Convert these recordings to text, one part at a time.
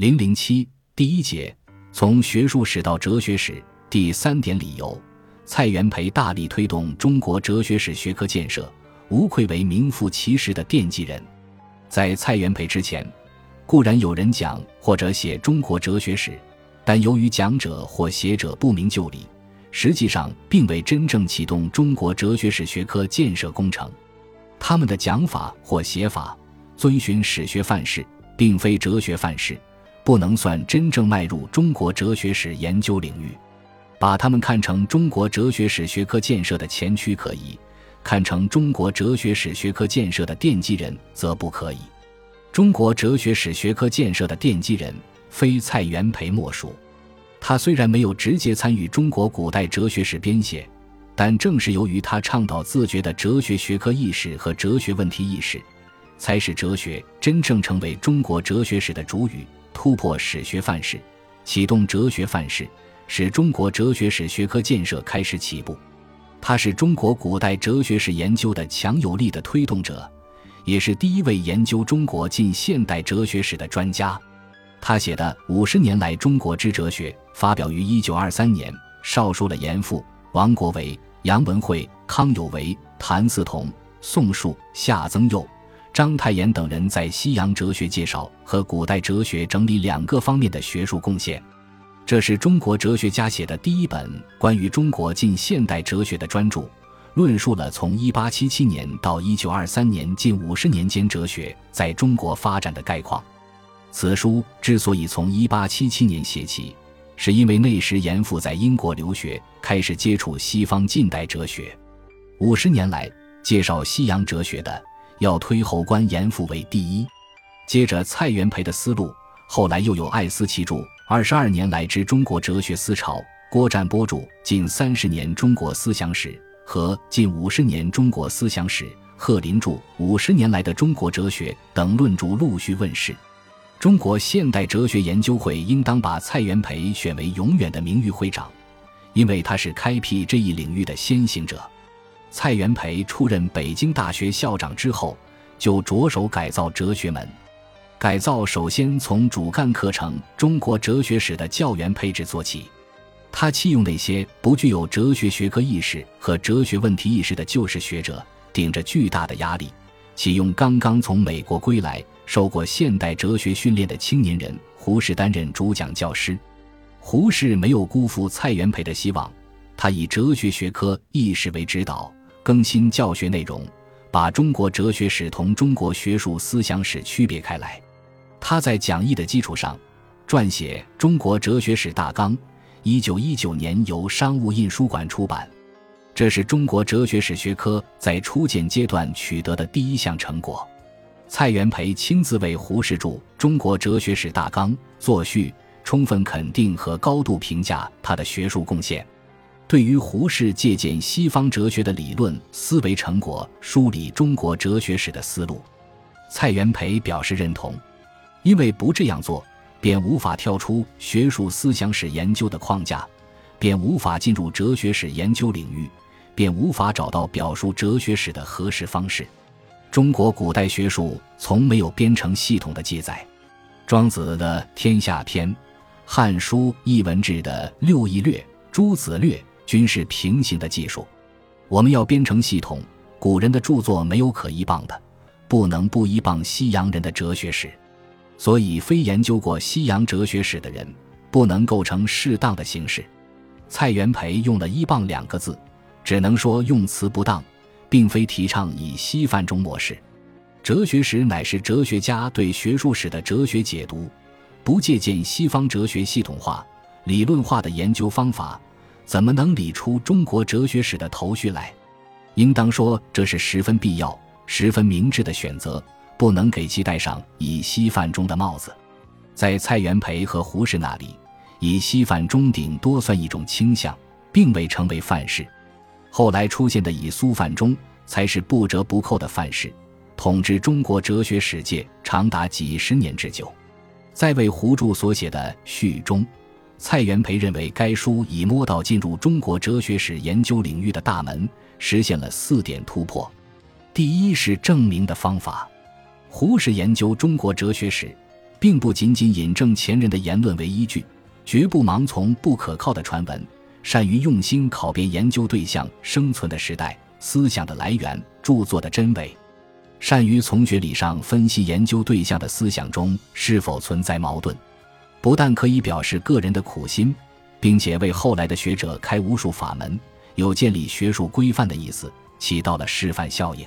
零零七第一节，从学术史到哲学史。第三点理由，蔡元培大力推动中国哲学史学科建设，无愧为名副其实的奠基人。在蔡元培之前，固然有人讲或者写中国哲学史，但由于讲者或写者不明就里，实际上并未真正启动中国哲学史学科建设工程。他们的讲法或写法遵循史学范式，并非哲学范式，不能算真正迈入中国哲学史研究领域。把他们看成中国哲学史学科建设的前驱可以，看成中国哲学史学科建设的奠基人则不可以。中国哲学史学科建设的奠基人非蔡元培莫属。他虽然没有直接参与中国古代哲学史编写，但正是由于他倡导自觉的哲学学科意识和哲学问题意识，才使哲学真正成为中国哲学史的主语，突破史学范式，启动哲学范式。使中国哲学史学科建设开始起步，他是中国古代哲学史研究的强有力的推动者，也是第一位研究中国近现代哲学史的专家。他写的《五十年来中国之哲学》发表于一九二三年，少数了严复、王国维、杨文惠、康有为、谭嗣同、宋树、夏曾佑、章太炎等人在西洋哲学介绍和古代哲学整理两个方面的学术贡献。这是中国哲学家写的第一本关于中国近现代哲学的专著，论述了从1877年到1923年近五十年间哲学在中国发展的概况。此书之所以从1877年写起，是因为那时严复在英国留学，开始接触西方近代哲学。五十年来，介绍西洋哲学的要推后官严复为第一，接着蔡元培的思路，后来又有艾思奇著。二十二年来之中国哲学思潮，郭占波著《近三十年中国思想史》和《近五十年中国思想史》，贺林著《五十年来的中国哲学》等论著陆续问世。中国现代哲学研究会应当把蔡元培选为永远的名誉会长，因为他是开辟这一领域的先行者。蔡元培出任北京大学校长之后，就着手改造哲学门。改造首先从主干课程《中国哲学史》的教员配置做起，他弃用那些不具有哲学学科意识和哲学问题意识的旧式学者，顶着巨大的压力，启用刚刚从美国归来、受过现代哲学训练的青年人胡适担任主讲教师。胡适没有辜负蔡元培的希望，他以哲学学科意识为指导，更新教学内容，把中国哲学史同中国学术思想史区别开来。他在讲义的基础上，撰写《中国哲学史大纲》，一九一九年由商务印书馆出版。这是中国哲学史学科在初建阶段取得的第一项成果。蔡元培亲自为胡适著《中国哲学史大纲》作序，充分肯定和高度评价他的学术贡献。对于胡适借鉴西方哲学的理论思维成果，梳理中国哲学史的思路，蔡元培表示认同。因为不这样做，便无法跳出学术思想史研究的框架，便无法进入哲学史研究领域，便无法找到表述哲学史的合适方式。中国古代学术从没有编成系统的记载，庄子的《天下篇》，《汉书·艺文志》的《六艺略》《诸子略》均是平行的技术。我们要编成系统，古人的著作没有可依傍的，不能不依傍西洋人的哲学史。所以，非研究过西洋哲学史的人不能构成适当的形式。蔡元培用了依傍两个字，只能说用词不当，并非提倡以西范中模式。哲学史乃是哲学家对学术史的哲学解读，不借鉴西方哲学系统化、理论化的研究方法，怎么能理出中国哲学史的头绪来？应当说，这是十分必要、十分明智的选择。不能给其戴上以西范中的帽子，在蔡元培和胡适那里，以西范中顶多算一种倾向，并未成为范式。后来出现的以苏范中，才是不折不扣的范式，统治中国哲学史界长达几十年之久。在为胡著所写的序中，蔡元培认为该书已摸到进入中国哲学史研究领域的大门，实现了四点突破。第一是证明的方法。胡适研究中国哲学史，并不仅仅引证前人的言论为依据，绝不盲从不可靠的传闻，善于用心考辨研究对象生存的时代、思想的来源、著作的真伪，善于从学理上分析研究对象的思想中是否存在矛盾，不但可以表示个人的苦心，并且为后来的学者开无数法门，有建立学术规范的意思，起到了示范效应。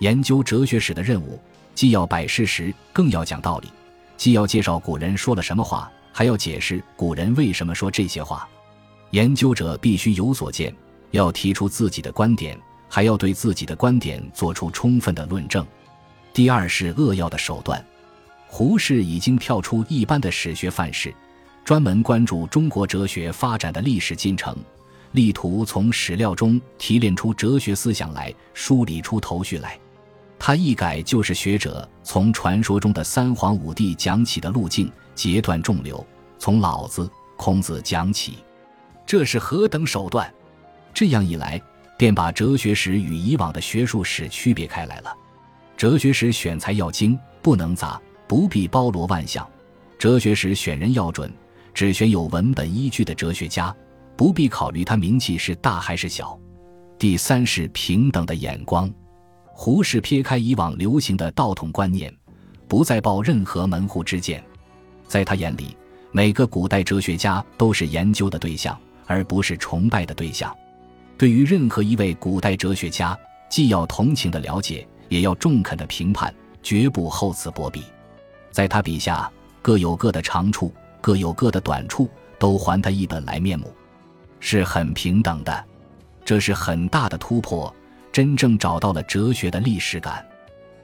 研究哲学史的任务，既要摆事实，更要讲道理；既要介绍古人说了什么话，还要解释古人为什么说这些话。研究者必须有所见，要提出自己的观点，还要对自己的观点做出充分的论证。第二是扼要的手段。胡适已经跳出一般的史学范式，专门关注中国哲学发展的历史进程。力图从史料中提炼出哲学思想来，梳理出头绪来。他一改就是学者从传说中的三皇五帝讲起的路径，截断众流，从老子、孔子讲起。这是何等手段！这样一来，便把哲学史与以往的学术史区别开来了。哲学史选材要精，不能杂，不必包罗万象；哲学史选人要准，只选有文本依据的哲学家，不必考虑他名气是大还是小。第三是平等的眼光。胡适撇开以往流行的道统观念，不再抱任何门户之见。在他眼里，每个古代哲学家都是研究的对象，而不是崇拜的对象。对于任何一位古代哲学家，既要同情的了解，也要中肯的评判，绝不厚此薄彼。在他笔下，各有各的长处，各有各的短处，都还他一本来面目，是很平等的。这是很大的突破。真正找到了哲学的历史感，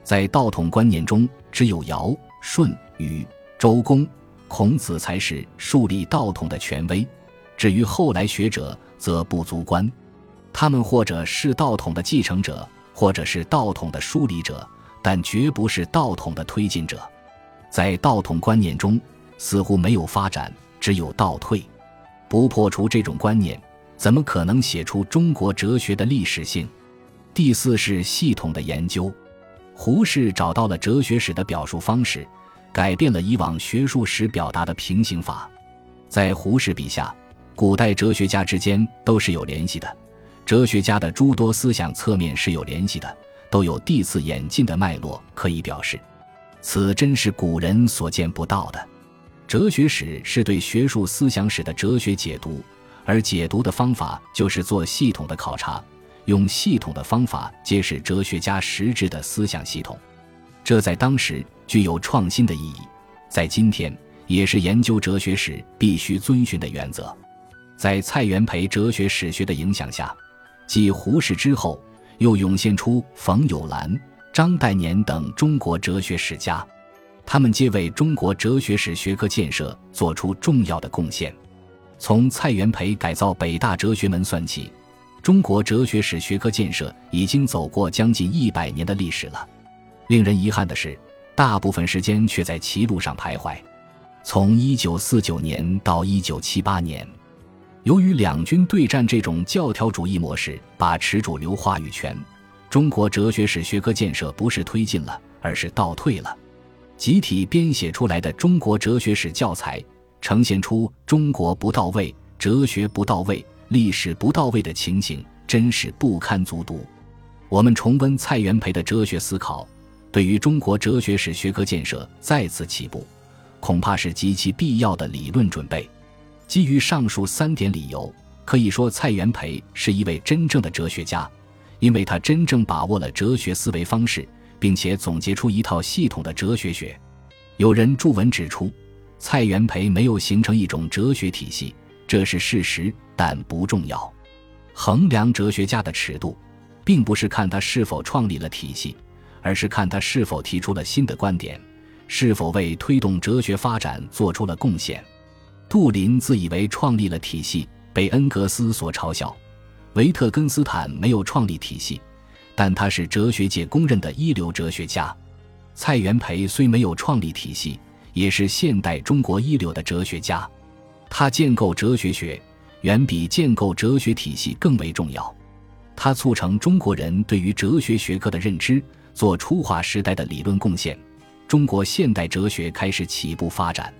在道统观念中，只有尧、舜、禹、周公、孔子才是树立道统的权威。至于后来学者，则不足观。他们或者是道统的继承者，或者是道统的梳理者，但绝不是道统的推进者。在道统观念中，似乎没有发展，只有倒退。不破除这种观念，怎么可能写出中国哲学的历史性？第四是系统的研究，胡适找到了哲学史的表述方式，改变了以往学术史表达的平行法。在胡适笔下，古代哲学家之间都是有联系的，哲学家的诸多思想侧面是有联系的，都有递次演进的脉络可以表示。此真是古人所见不到的。哲学史是对学术思想史的哲学解读，而解读的方法就是做系统的考察。用系统的方法揭示哲学家实质的思想系统，这在当时具有创新的意义，在今天也是研究哲学史必须遵循的原则。在蔡元培哲学史学的影响下，继胡适之后，又涌现出冯友兰、张岱年等中国哲学史家，他们皆为中国哲学史学科建设做出重要的贡献。从蔡元培改造北大哲学门算起。中国哲学史学科建设已经走过将近一百年的历史了，令人遗憾的是，大部分时间却在歧路上徘徊。从一九四九年到一九七八年，由于两军对战这种教条主义模式把持主流话语权，中国哲学史学科建设不是推进了，而是倒退了。集体编写出来的中国哲学史教材，呈现出中国不到位、哲学不到位。历史不到位的情形真是不堪卒读。我们重温蔡元培的哲学思考，对于中国哲学史学科建设再次起步，恐怕是极其必要的理论准备。基于上述三点理由，可以说蔡元培是一位真正的哲学家，因为他真正把握了哲学思维方式，并且总结出一套系统的哲学学。有人著文指出，蔡元培没有形成一种哲学体系。这是事实，但不重要。衡量哲学家的尺度，并不是看他是否创立了体系，而是看他是否提出了新的观点，是否为推动哲学发展做出了贡献。杜林自以为创立了体系，被恩格斯所嘲笑；维特根斯坦没有创立体系，但他是哲学界公认的一流哲学家。蔡元培虽没有创立体系，也是现代中国一流的哲学家。他建构哲学学，远比建构哲学体系更为重要。他促成中国人对于哲学学科的认知，做出化时代的理论贡献。中国现代哲学开始起步发展。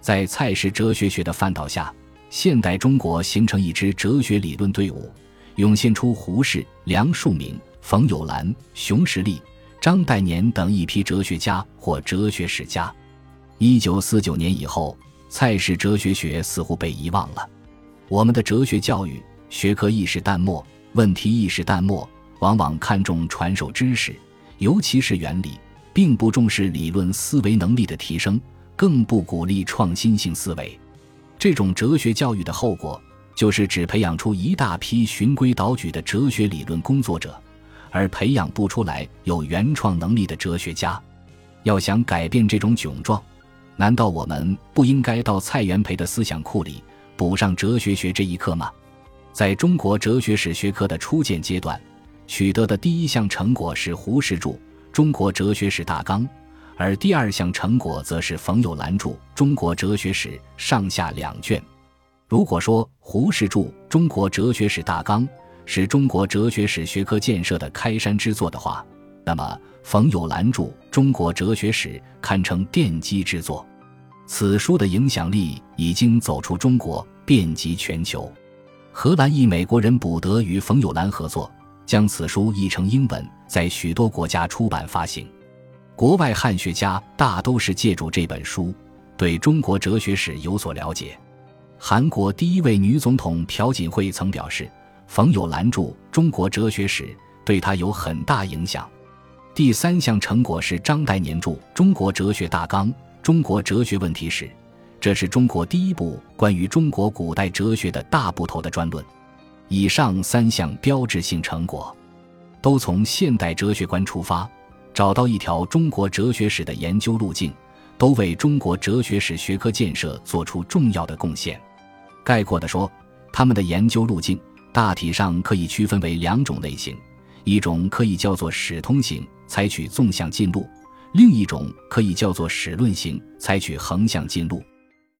在蔡氏哲学学的范导下，现代中国形成一支哲学理论队伍，涌现出胡适、梁漱溟、冯友兰、熊十力、张岱年等一批哲学家或哲学史家。一九四九年以后，蔡氏哲学学似乎被遗忘了。我们的哲学教育学科意识淡漠，问题意识淡漠，往往看重传授知识，尤其是原理，并不重视理论思维能力的提升，更不鼓励创新性思维。这种哲学教育的后果，就是只培养出一大批循规蹈矩的哲学理论工作者，而培养不出来有原创能力的哲学家。要想改变这种窘状，难道我们不应该到蔡元培的思想库里补上哲学学这一课吗？在中国哲学史学科的初建阶段，取得的第一项成果是胡适著《中国哲学史大纲》，而第二项成果则是冯友兰著《中国哲学史》上下两卷。如果说胡适著《中国哲学史大纲》是中国哲学史学科建设的开山之作的话，那么冯友兰著《中国哲学史》堪称奠基之作。此书的影响力已经走出中国，遍及全球。荷兰裔美国人卜德与冯友兰合作，将此书译成英文，在许多国家出版发行。国外汉学家大都是借助这本书，对中国哲学史有所了解。韩国第一位女总统朴槿惠曾表示，冯友兰著《中国哲学史》对她有很大影响。第三项成果是张岱年著《中国哲学大纲》《中国哲学问题史》。这是中国第一部关于中国古代哲学的大部头的专论。以上三项标志性成果，都从现代哲学观出发，找到一条中国哲学史的研究路径，都为中国哲学史学科建设做出重要的贡献。概括地说，他们的研究路径大体上可以区分为两种类型：一种可以叫做史通型，采取纵向进路；另一种可以叫做史论型，采取横向进路。